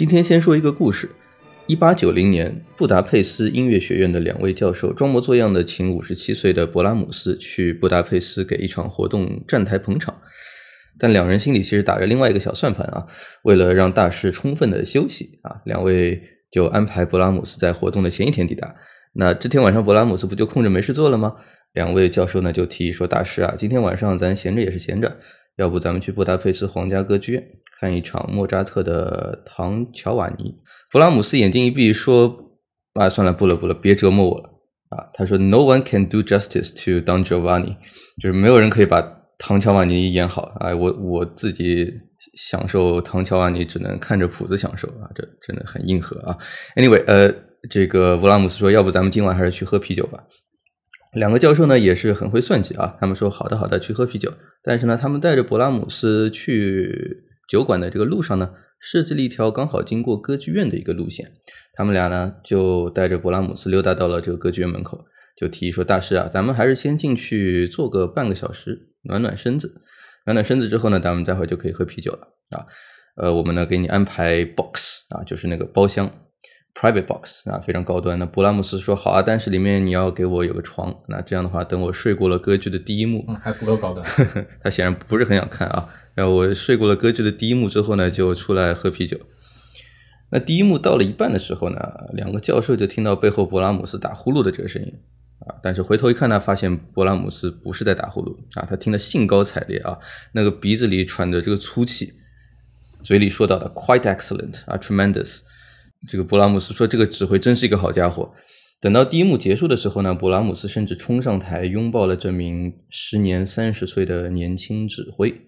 今天先说一个故事。一八九零年，布达佩斯音乐学院的两位教授装模作样的请五十七岁的勃拉姆斯去布达佩斯给一场活动站台捧场，但两人心里其实打着另外一个小算盘啊。为了让大师充分的休息啊，两位就安排勃拉姆斯在活动的前一天抵达。那这天晚上，勃拉姆斯不就空着没事做了吗？两位教授呢就提议说：“大师啊，今天晚上咱闲着也是闲着，要不咱们去布达佩斯皇家歌剧院看一场莫扎特的《唐乔瓦尼》。”弗拉姆斯眼睛一闭说：“啊，算了，不了不了，别折磨我了啊！”他说：“No one can do justice to Don Giovanni，就是没有人可以把唐乔瓦尼演好啊！我我自己享受唐乔瓦尼，只能看着谱子享受啊！这真的很硬核啊！Anyway，呃，这个弗拉姆斯说：“要不咱们今晚还是去喝啤酒吧？”两个教授呢也是很会算计啊，他们说：“好的好的，去喝啤酒。”但是呢，他们带着勃拉姆斯去酒馆的这个路上呢。设计了一条刚好经过歌剧院的一个路线，他们俩呢就带着勃拉姆斯溜达到了这个歌剧院门口，就提议说：“大师啊，咱们还是先进去坐个半个小时，暖暖身子。暖暖身子之后呢，咱们待会就可以喝啤酒了啊。呃，我们呢给你安排 box 啊，就是那个包厢 private box 啊，非常高端。那勃拉姆斯说好啊，但是里面你要给我有个床。那这样的话，等我睡过了歌剧的第一幕，嗯，还不够高端。他显然不是很想看啊。”然后我睡过了歌剧的第一幕之后呢，就出来喝啤酒。那第一幕到了一半的时候呢，两个教授就听到背后勃拉姆斯打呼噜的这个声音啊。但是回头一看呢，发现勃拉姆斯不是在打呼噜啊，他听得兴高采烈啊，那个鼻子里喘着这个粗气，嘴里说到的 “quite excellent” 啊，“tremendous”。这个勃拉姆斯说：“这个指挥真是一个好家伙。”等到第一幕结束的时候呢，勃拉姆斯甚至冲上台拥抱了这名时年三十岁的年轻指挥。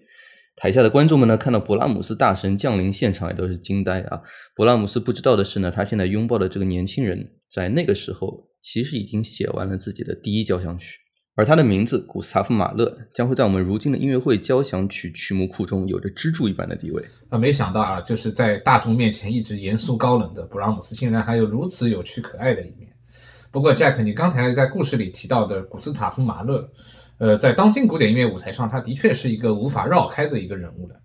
台下的观众们呢，看到勃拉姆斯大神降临现场，也都是惊呆啊！勃拉姆斯不知道的是呢，他现在拥抱的这个年轻人，在那个时候其实已经写完了自己的第一交响曲，而他的名字古斯塔夫·马勒将会在我们如今的音乐会交响曲曲目库中有着支柱一般的地位。啊，没想到啊，就是在大众面前一直严肃高冷的勃拉姆斯，竟然还有如此有趣可爱的一面。不过，Jack，你刚才在故事里提到的古斯塔夫·马勒。呃，在当今古典音乐舞台上，他的确是一个无法绕开的一个人物的。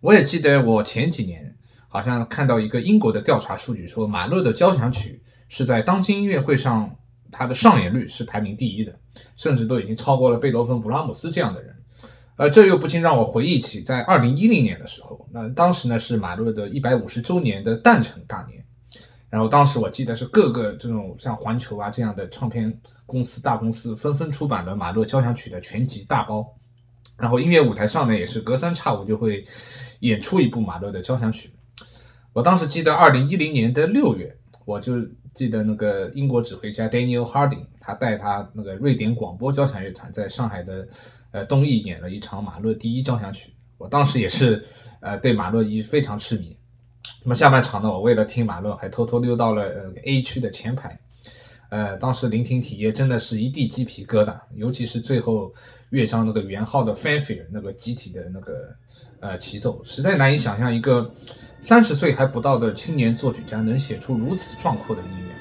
我也记得我前几年好像看到一个英国的调查数据，说马勒的交响曲是在当今音乐会上他的上演率是排名第一的，甚至都已经超过了贝多芬、布拉姆斯这样的人。呃，这又不禁让我回忆起在二零一零年的时候，那当时呢是马勒的一百五十周年的诞辰大年。然后当时我记得是各个这种像环球啊这样的唱片公司大公司纷纷出版了马勒交响曲的全集大包，然后音乐舞台上呢也是隔三差五就会演出一部马勒的交响曲。我当时记得二零一零年的六月，我就记得那个英国指挥家 Daniel Harding，他带他那个瑞典广播交响乐团在上海的呃东艺演了一场马勒第一交响曲。我当时也是呃对马勒一非常痴迷。那么下半场呢，我为了听马勒，还偷偷溜到了呃 A 区的前排，呃，当时聆听体验真的是一地鸡皮疙瘩，尤其是最后乐章那个圆号的 fanfare 那个集体的那个呃齐奏，实在难以想象一个三十岁还不到的青年作曲家能写出如此壮阔的音乐。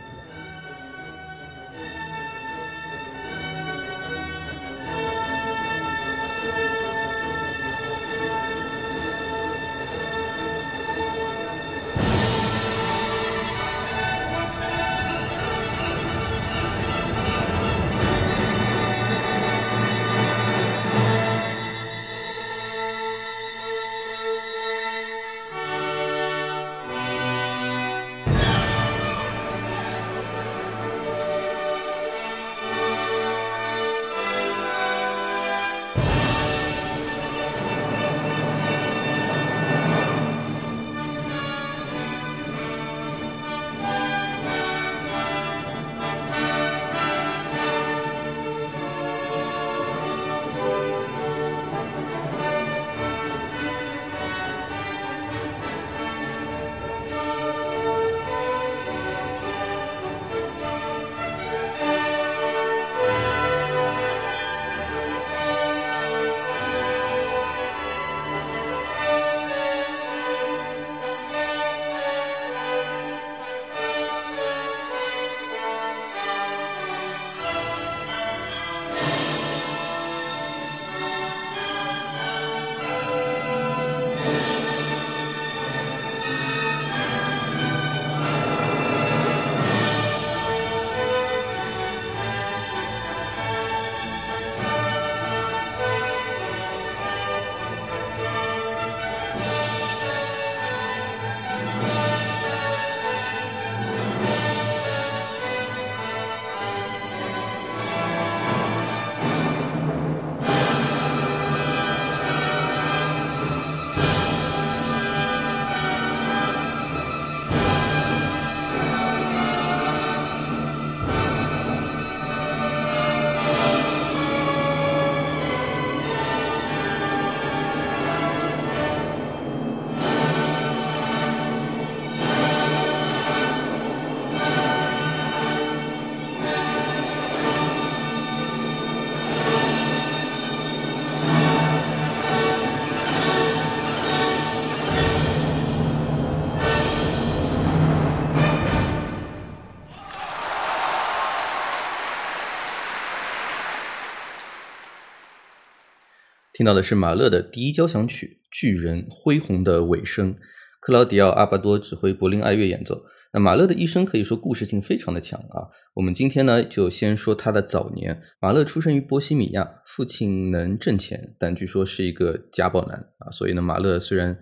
听到的是马勒的第一交响曲《巨人恢宏的尾声》，克劳迪奥·阿巴多指挥柏林爱乐演奏。那马勒的一生可以说故事性非常的强啊。我们今天呢就先说他的早年。马勒出生于波西米亚，父亲能挣钱，但据说是一个家暴男啊。所以呢，马勒虽然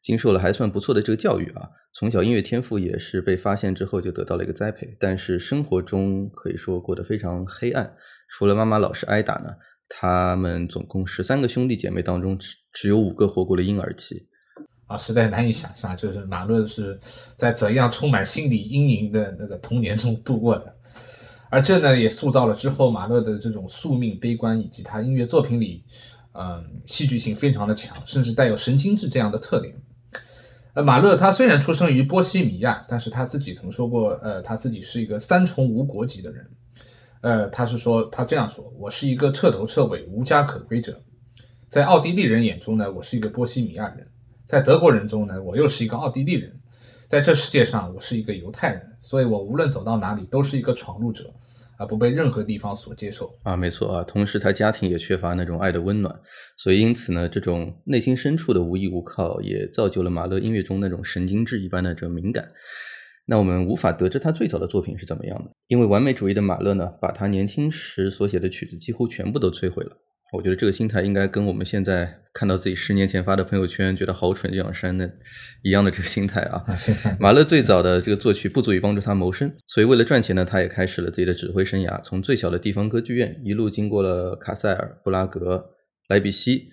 经受了还算不错的这个教育啊，从小音乐天赋也是被发现之后就得到了一个栽培，但是生活中可以说过得非常黑暗。除了妈妈老是挨打呢，他们总共十三个兄弟姐妹当中只只有五个活过了婴儿期。啊，实在难以想象，就是马勒是在怎样充满心理阴影的那个童年中度过的，而这呢，也塑造了之后马勒的这种宿命悲观，以及他音乐作品里，嗯，戏剧性非常的强，甚至带有神经质这样的特点。呃，马勒他虽然出生于波西米亚，但是他自己曾说过，呃，他自己是一个三重无国籍的人，呃，他是说他这样说：“我是一个彻头彻尾无家可归者，在奥地利人眼中呢，我是一个波西米亚人。”在德国人中呢，我又是一个奥地利人，在这世界上，我是一个犹太人，所以我无论走到哪里都是一个闯入者，而不被任何地方所接受啊。没错啊，同时他家庭也缺乏那种爱的温暖，所以因此呢，这种内心深处的无依无靠，也造就了马勒音乐中那种神经质一般的这种敏感。那我们无法得知他最早的作品是怎么样的，因为完美主义的马勒呢，把他年轻时所写的曲子几乎全部都摧毁了。我觉得这个心态应该跟我们现在看到自己十年前发的朋友圈觉得好蠢就想删的一样的这个心态啊。马勒最早的这个作曲不足以帮助他谋生，所以为了赚钱呢，他也开始了自己的指挥生涯，从最小的地方歌剧院一路经过了卡塞尔、布拉格、莱比锡，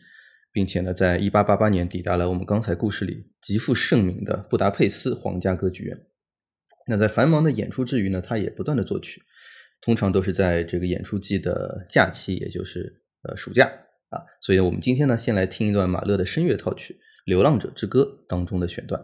并且呢，在一八八八年抵达了我们刚才故事里极负盛名的布达佩斯皇家歌剧院。那在繁忙的演出之余呢，他也不断的作曲，通常都是在这个演出季的假期，也就是。呃，暑假啊，所以我们今天呢，先来听一段马勒的声乐套曲《流浪者之歌》当中的选段。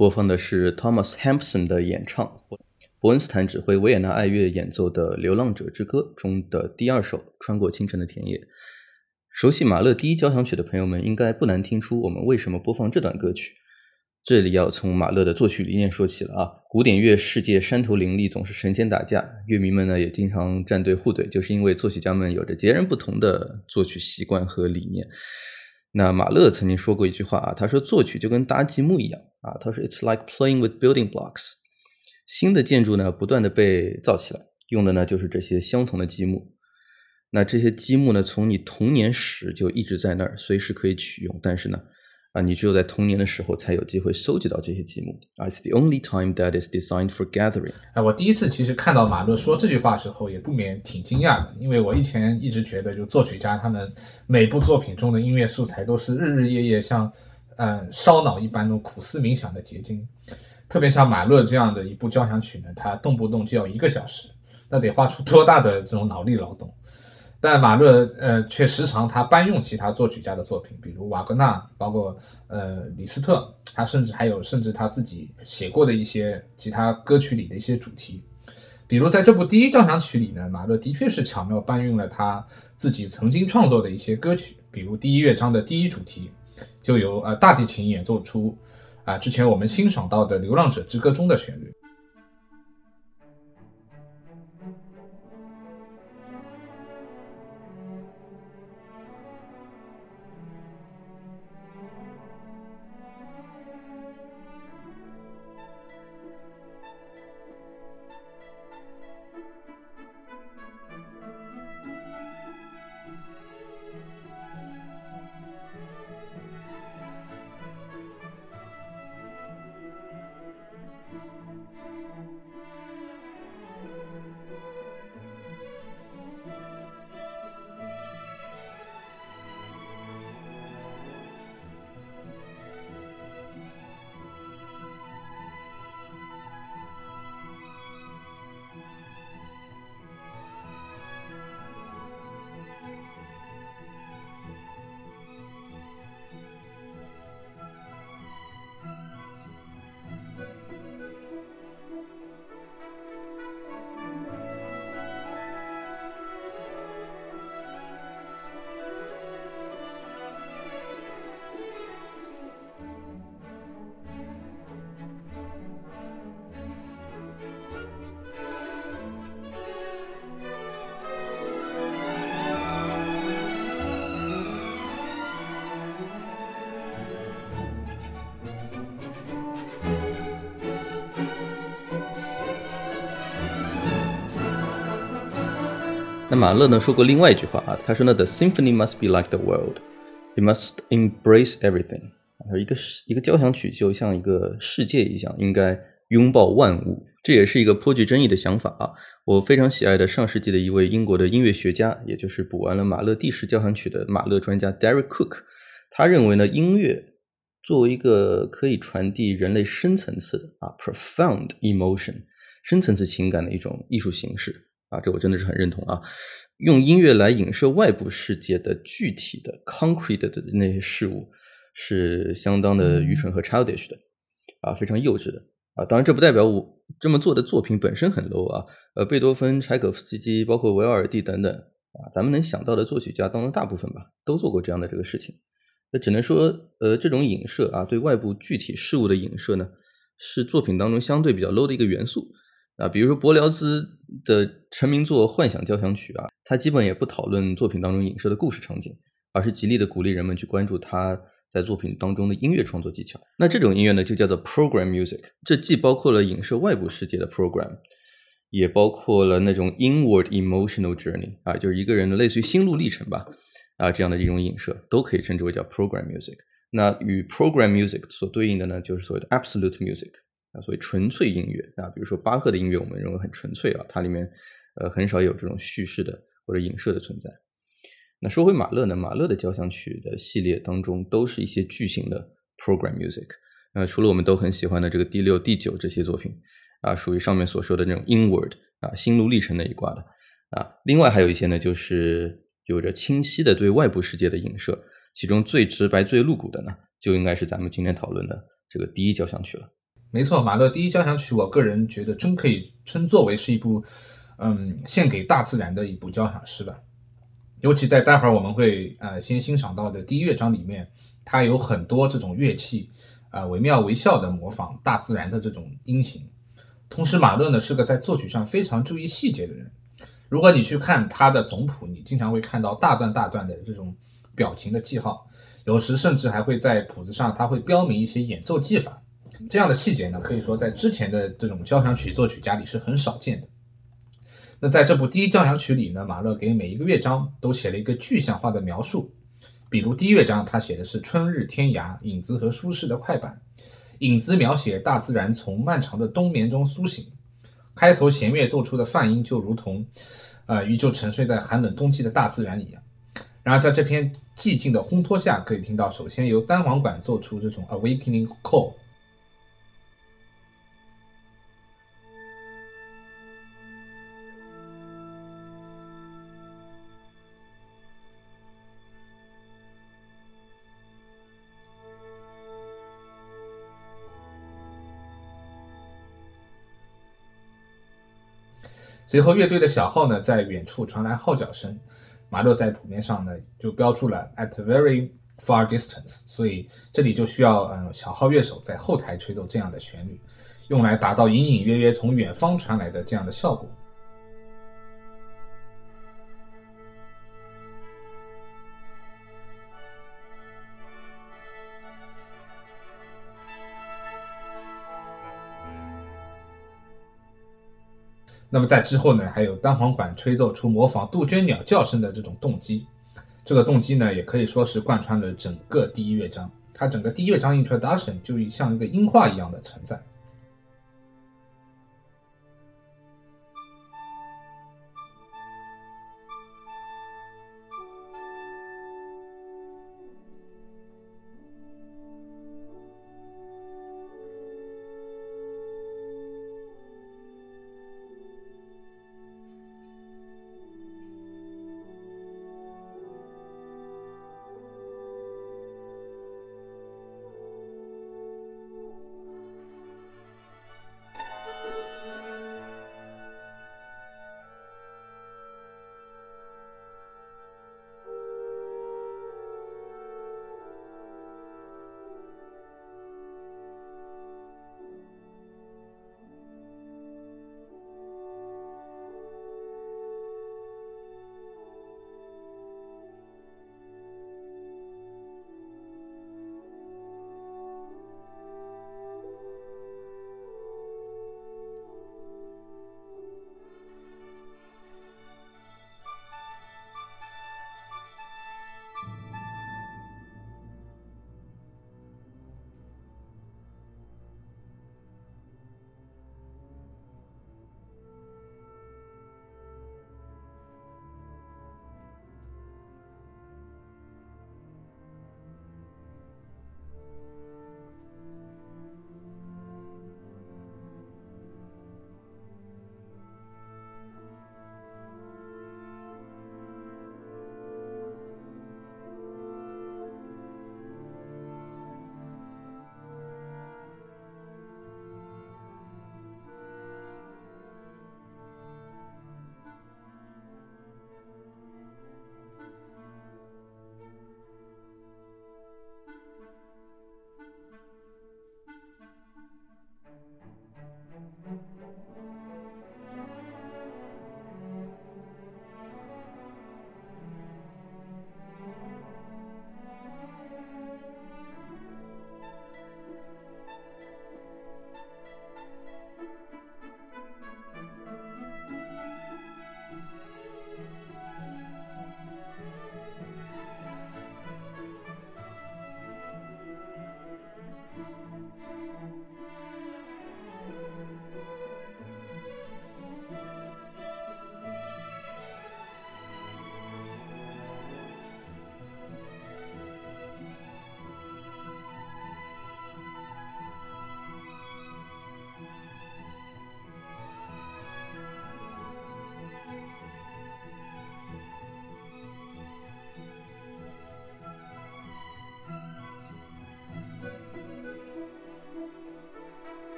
播放的是 Thomas Hampson 的演唱，伯恩斯坦指挥维也纳爱乐演奏的《流浪者之歌》中的第二首《穿过清晨的田野》。熟悉马勒第一交响曲的朋友们应该不难听出我们为什么播放这段歌曲。这里要从马勒的作曲理念说起了啊，古典乐世界山头林立，总是神仙打架，乐迷们呢也经常站队互怼，就是因为作曲家们有着截然不同的作曲习惯和理念。那马勒曾经说过一句话啊，他说作曲就跟搭积木一样啊，他说 It's like playing with building blocks。新的建筑呢不断的被造起来，用的呢就是这些相同的积木。那这些积木呢，从你童年时就一直在那儿，随时可以取用，但是呢。啊，你只有在童年的时候才有机会收集到这些积木。It's the only time that is designed for gathering。哎，我第一次其实看到马勒说这句话的时候，也不免挺惊讶的，因为我以前一直觉得，就作曲家他们每部作品中的音乐素材都是日日夜夜像，嗯，烧脑一般那种苦思冥想的结晶。特别像马勒这样的一部交响曲呢，它动不动就要一个小时，那得花出多大的这种脑力劳动？但马勒呃却时常他搬用其他作曲家的作品，比如瓦格纳，包括呃李斯特，他甚至还有甚至他自己写过的一些其他歌曲里的一些主题，比如在这部第一交响曲里呢，马勒的确是巧妙搬运了他自己曾经创作的一些歌曲，比如第一乐章的第一主题就由呃大提琴演奏出啊之前我们欣赏到的《流浪者之歌》中的旋律。那马勒呢说过另外一句话啊，他说呢，The symphony must be like the world, it must embrace everything。他说一个一个交响曲就像一个世界一样，应该拥抱万物。这也是一个颇具争议的想法啊。我非常喜爱的上世纪的一位英国的音乐学家，也就是补完了马勒第十交响曲的马勒专家 Derek Cook，他认为呢，音乐作为一个可以传递人类深层次的啊 profound emotion 深层次情感的一种艺术形式。啊，这我真的是很认同啊！用音乐来影射外部世界的具体的 concrete 的那些事物，是相当的愚蠢和 childish 的，啊，非常幼稚的啊！当然，这不代表我这么做的作品本身很 low 啊。呃，贝多芬、柴可夫斯基，包括维瓦尔第等等啊，咱们能想到的作曲家当中，大部分吧，都做过这样的这个事情。那只能说，呃，这种影射啊，对外部具体事物的影射呢，是作品当中相对比较 low 的一个元素。啊，比如说柏辽兹的成名作《幻想交响曲》啊，他基本也不讨论作品当中影射的故事场景，而是极力的鼓励人们去关注他在作品当中的音乐创作技巧。那这种音乐呢，就叫做 program music。这既包括了影射外部世界的 program，也包括了那种 inward emotional journey 啊，就是一个人的类似于心路历程吧啊这样的一种影射，都可以称之为叫 program music。那与 program music 所对应的呢，就是所谓的 absolute music。啊，所谓纯粹音乐啊，比如说巴赫的音乐，我们认为很纯粹啊，它里面呃很少有这种叙事的或者影射的存在。那说回马勒呢，马勒的交响曲的系列当中都是一些巨型的 program music。呃，除了我们都很喜欢的这个第六、第九这些作品啊，属于上面所说的那种 inward 啊心路历程那一挂的啊。另外还有一些呢，就是有着清晰的对外部世界的影射，其中最直白、最露骨的呢，就应该是咱们今天讨论的这个第一交响曲了。没错，马勒第一交响曲，我个人觉得真可以称作为是一部，嗯，献给大自然的一部交响诗吧。尤其在待会儿我们会呃先欣赏到的第一乐章里面，它有很多这种乐器，呃惟妙惟肖的模仿大自然的这种音型。同时，马勒呢是个在作曲上非常注意细节的人。如果你去看他的总谱，你经常会看到大段大段的这种表情的记号，有时甚至还会在谱子上他会标明一些演奏技法。这样的细节呢，可以说在之前的这种交响曲作曲家里是很少见的。那在这部第一交响曲里呢，马勒给每一个乐章都写了一个具象化的描述。比如第一乐章，他写的是春日天涯，影子和舒适的快板。影子描写大自然从漫长的冬眠中苏醒。开头弦乐奏出的泛音就如同，呃，依旧沉睡在寒冷冬季的大自然一样。然而在这片寂静的烘托下，可以听到首先由单簧管奏出这种 awakening call。随后，乐队的小号呢，在远处传来号角声。马勒在谱面上呢，就标注了 at very far distance，所以这里就需要嗯小号乐手在后台吹奏这样的旋律，用来达到隐隐约约从远方传来的这样的效果。那么在之后呢，还有单簧管吹奏出模仿杜鹃鸟叫声的这种动机，这个动机呢，也可以说是贯穿了整个第一乐章。它整个第一乐章 Introduction 就像一个音画一样的存在。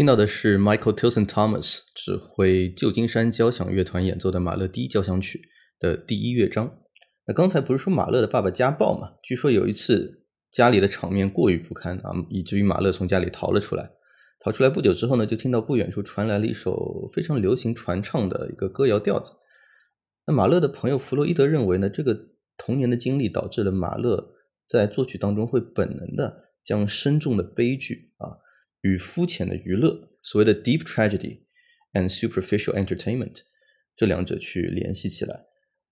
听到的是 Michael Tilson Thomas 指挥旧金山交响乐团演奏的马勒第一交响曲的第一乐章。那刚才不是说马勒的爸爸家暴嘛？据说有一次家里的场面过于不堪啊，以至于马勒从家里逃了出来。逃出来不久之后呢，就听到不远处传来了一首非常流行传唱的一个歌谣调子。那马勒的朋友弗洛伊德认为呢，这个童年的经历导致了马勒在作曲当中会本能的将深重的悲剧啊。与肤浅的娱乐，所谓的 deep tragedy and superficial entertainment 这两者去联系起来，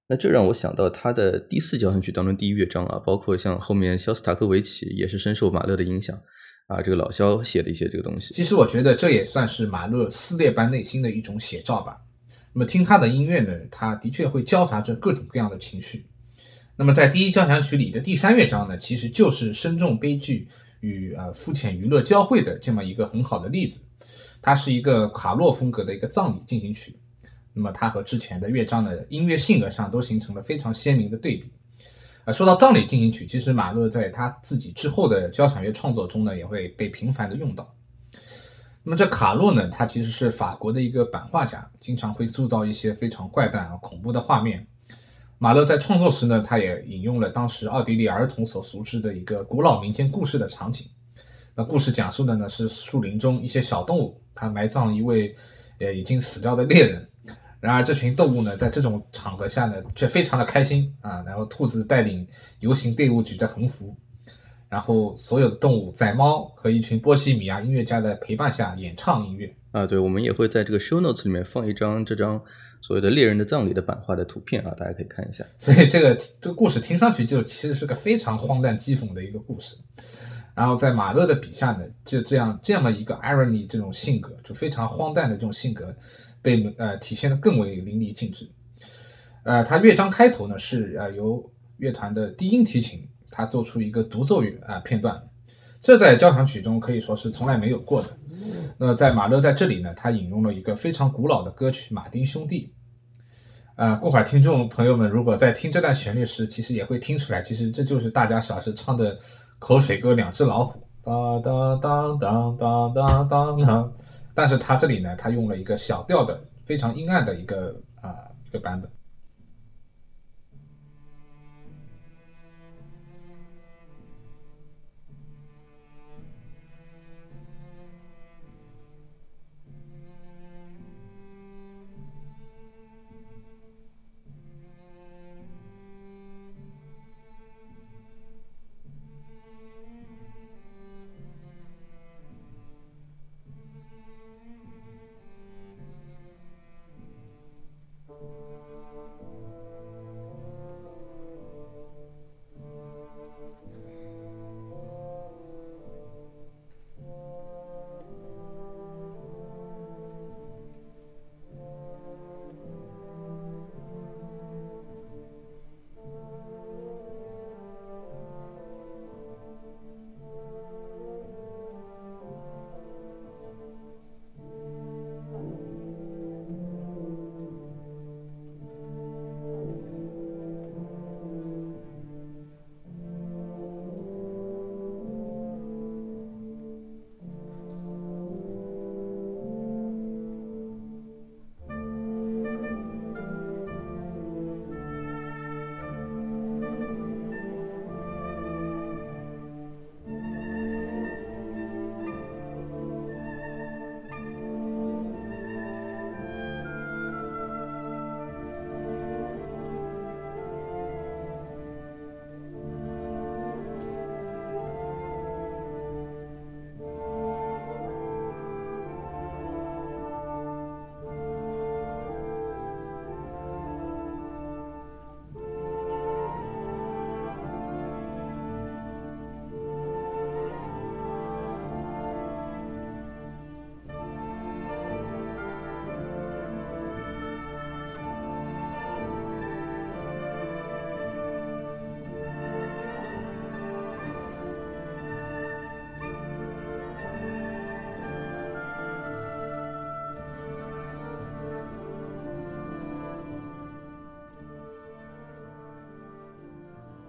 那这让我想到他的第四交响曲当中第一乐章啊，包括像后面肖斯塔科维奇也是深受马勒的影响啊，这个老肖写的一些这个东西。其实我觉得这也算是马勒撕裂般内心的一种写照吧。那么听他的音乐呢，他的确会交杂着各种各样的情绪。那么在第一交响曲里的第三乐章呢，其实就是深重悲剧。与呃肤浅娱乐交汇的这么一个很好的例子，它是一个卡洛风格的一个葬礼进行曲。那么它和之前的乐章的音乐性格上都形成了非常鲜明的对比。啊，说到葬礼进行曲，其实马勒在他自己之后的交响乐创作中呢，也会被频繁的用到。那么这卡洛呢，他其实是法国的一个版画家，经常会塑造一些非常怪诞啊、恐怖的画面。马勒在创作时呢，他也引用了当时奥地利儿童所熟知的一个古老民间故事的场景。那故事讲述的呢是树林中一些小动物，它埋葬一位呃已经死掉的猎人。然而这群动物呢，在这种场合下呢，却非常的开心啊。然后兔子带领游行队伍举着横幅，然后所有的动物在猫和一群波西米亚音乐家的陪伴下演唱音乐。啊，对，我们也会在这个 show notes 里面放一张这张。所谓的猎人的葬礼的版画的图片啊，大家可以看一下。所以这个这个故事听上去就其实是个非常荒诞讥讽的一个故事。然后在马勒的笔下呢，就这样这么一个 irony 这种性格，就非常荒诞的这种性格，被呃体现的更为淋漓尽致。呃，他乐章开头呢是呃由乐团的低音提琴，他做出一个独奏乐啊片段，这在交响曲中可以说是从来没有过的。那在马勒在这里呢，他引用了一个非常古老的歌曲《马丁兄弟》。呃，过会儿听众朋友们如果在听这段旋律时，其实也会听出来，其实这就是大家小时唱的口水歌《两只老虎》。当当当当当当当当。但是他这里呢，他用了一个小调的非常阴暗的一个啊一个版本。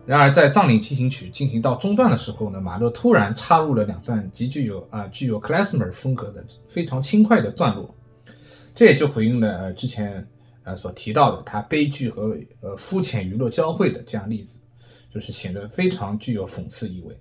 然而，在葬礼进行曲进行到中段的时候呢，马勒突然插入了两段极具有啊具有 klezmer 风格的非常轻快的段落，这也就回应了呃之前呃所提到的他悲剧和呃肤浅娱乐交汇的这样例子，就是显得非常具有讽刺意味。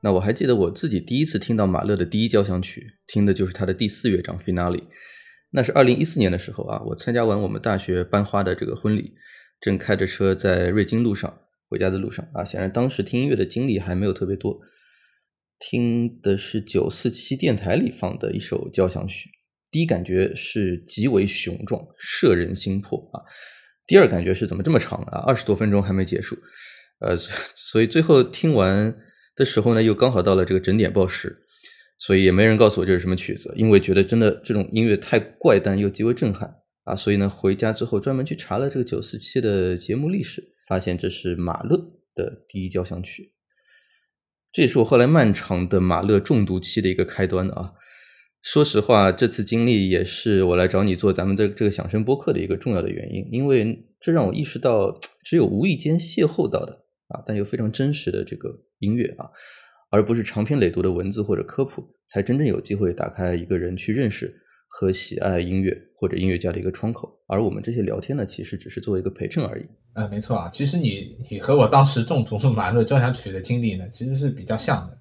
那我还记得我自己第一次听到马勒的第一交响曲，听的就是他的第四乐章 Finale。那是二零一四年的时候啊，我参加完我们大学班花的这个婚礼，正开着车在瑞金路上回家的路上啊。显然当时听音乐的经历还没有特别多，听的是九四七电台里放的一首交响曲，第一感觉是极为雄壮，摄人心魄啊。第二感觉是怎么这么长啊？二十多分钟还没结束，呃，所以最后听完。的时候呢，又刚好到了这个整点报时，所以也没人告诉我这是什么曲子，因为觉得真的这种音乐太怪诞又极为震撼啊，所以呢，回家之后专门去查了这个九四七的节目历史，发现这是马勒的第一交响曲，这也是我后来漫长的马勒中毒期的一个开端啊。说实话，这次经历也是我来找你做咱们这这个响声播客的一个重要的原因，因为这让我意识到，只有无意间邂逅到的啊，但又非常真实的这个。音乐啊，而不是长篇累牍的文字或者科普，才真正有机会打开一个人去认识和喜爱音乐或者音乐家的一个窗口。而我们这些聊天呢，其实只是作为一个陪衬而已。呃，没错啊，其实你你和我当时中毒马勒交响曲的经历呢，其实是比较像的。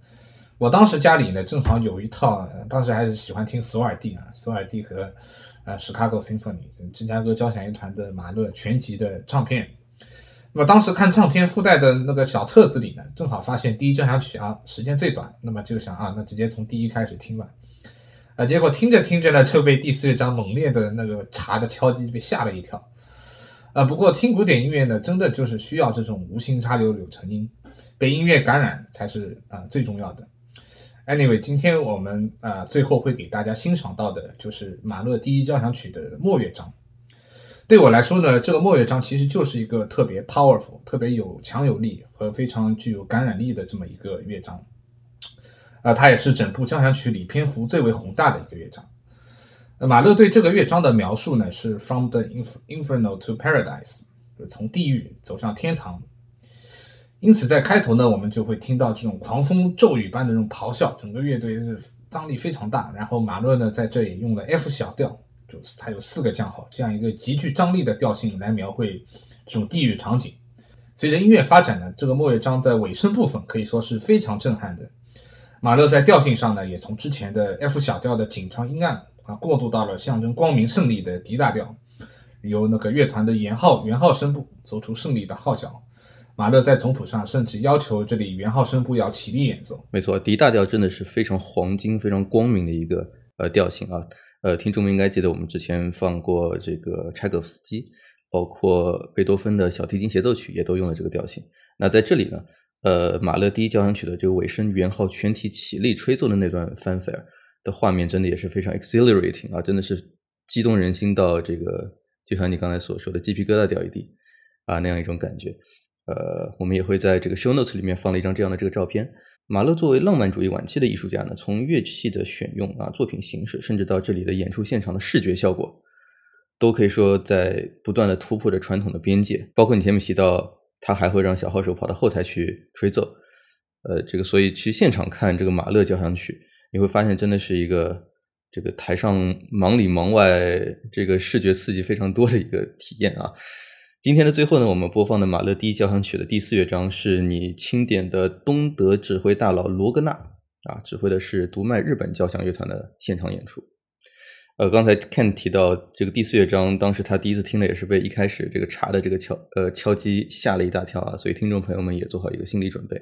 我当时家里呢，正好有一套，当时还是喜欢听索尔蒂啊，索尔蒂和呃 Chicago Symphony 芝加哥交响乐团的马勒全集的唱片。我当时看唱片附带的那个小册子里呢，正好发现第一交响曲啊，时间最短，那么就想啊，那直接从第一开始听吧。啊，结果听着听着呢，就被第四乐章猛烈的那个茶的敲击被吓了一跳。啊，不过听古典音乐呢，真的就是需要这种无心插柳柳成荫，被音乐感染才是啊最重要的。Anyway，今天我们啊最后会给大家欣赏到的就是马勒第一交响曲的末乐章。对我来说呢，这个末乐章其实就是一个特别 powerful、特别有强有力和非常具有感染力的这么一个乐章，呃，它也是整部交响曲里篇幅最为宏大的一个乐章。马勒对这个乐章的描述呢是 From the Inferno to Paradise，就是从地狱走向天堂。因此在开头呢，我们就会听到这种狂风骤雨般的这种咆哮，整个乐队是张力非常大。然后马勒呢在这里用了 F 小调。就它有四个降号，这样一个极具张力的调性来描绘这种地狱场景。随着音乐发展呢，这个末乐章的尾声部分可以说是非常震撼的。马勒在调性上呢，也从之前的 F 小调的紧张阴暗啊，过渡到了象征光明胜利的 D 大调，由那个乐团的圆号圆号声部奏出胜利的号角。马勒在总谱上甚至要求这里圆号声部要起立演奏。没错，D 大调真的是非常黄金、非常光明的一个呃调性啊。呃，听众们应该记得我们之前放过这个柴可夫斯基，包括贝多芬的小提琴协奏曲也都用了这个调性。那在这里呢？呃，马勒第一交响曲的这个尾声圆号全体起立吹奏的那段 fanfare 的画面，真的也是非常 exhilarating 啊，真的是激动人心到这个，就像你刚才所说的鸡皮疙瘩掉一地啊那样一种感觉。呃，我们也会在这个 show notes 里面放了一张这样的这个照片。马勒作为浪漫主义晚期的艺术家呢，从乐器的选用啊、作品形式，甚至到这里的演出现场的视觉效果，都可以说在不断的突破着传统的边界。包括你前面提到。他还会让小号手跑到后台去吹奏，呃，这个所以去现场看这个马勒交响曲，你会发现真的是一个这个台上忙里忙外，这个视觉刺激非常多的一个体验啊。今天的最后呢，我们播放的马勒第一交响曲的第四乐章是你钦点的东德指挥大佬罗格纳啊，指挥的是独麦日本交响乐团的现场演出。呃，刚才 Ken 提到这个第四乐章，当时他第一次听的也是被一开始这个查的这个敲呃敲击吓了一大跳啊，所以听众朋友们也做好一个心理准备。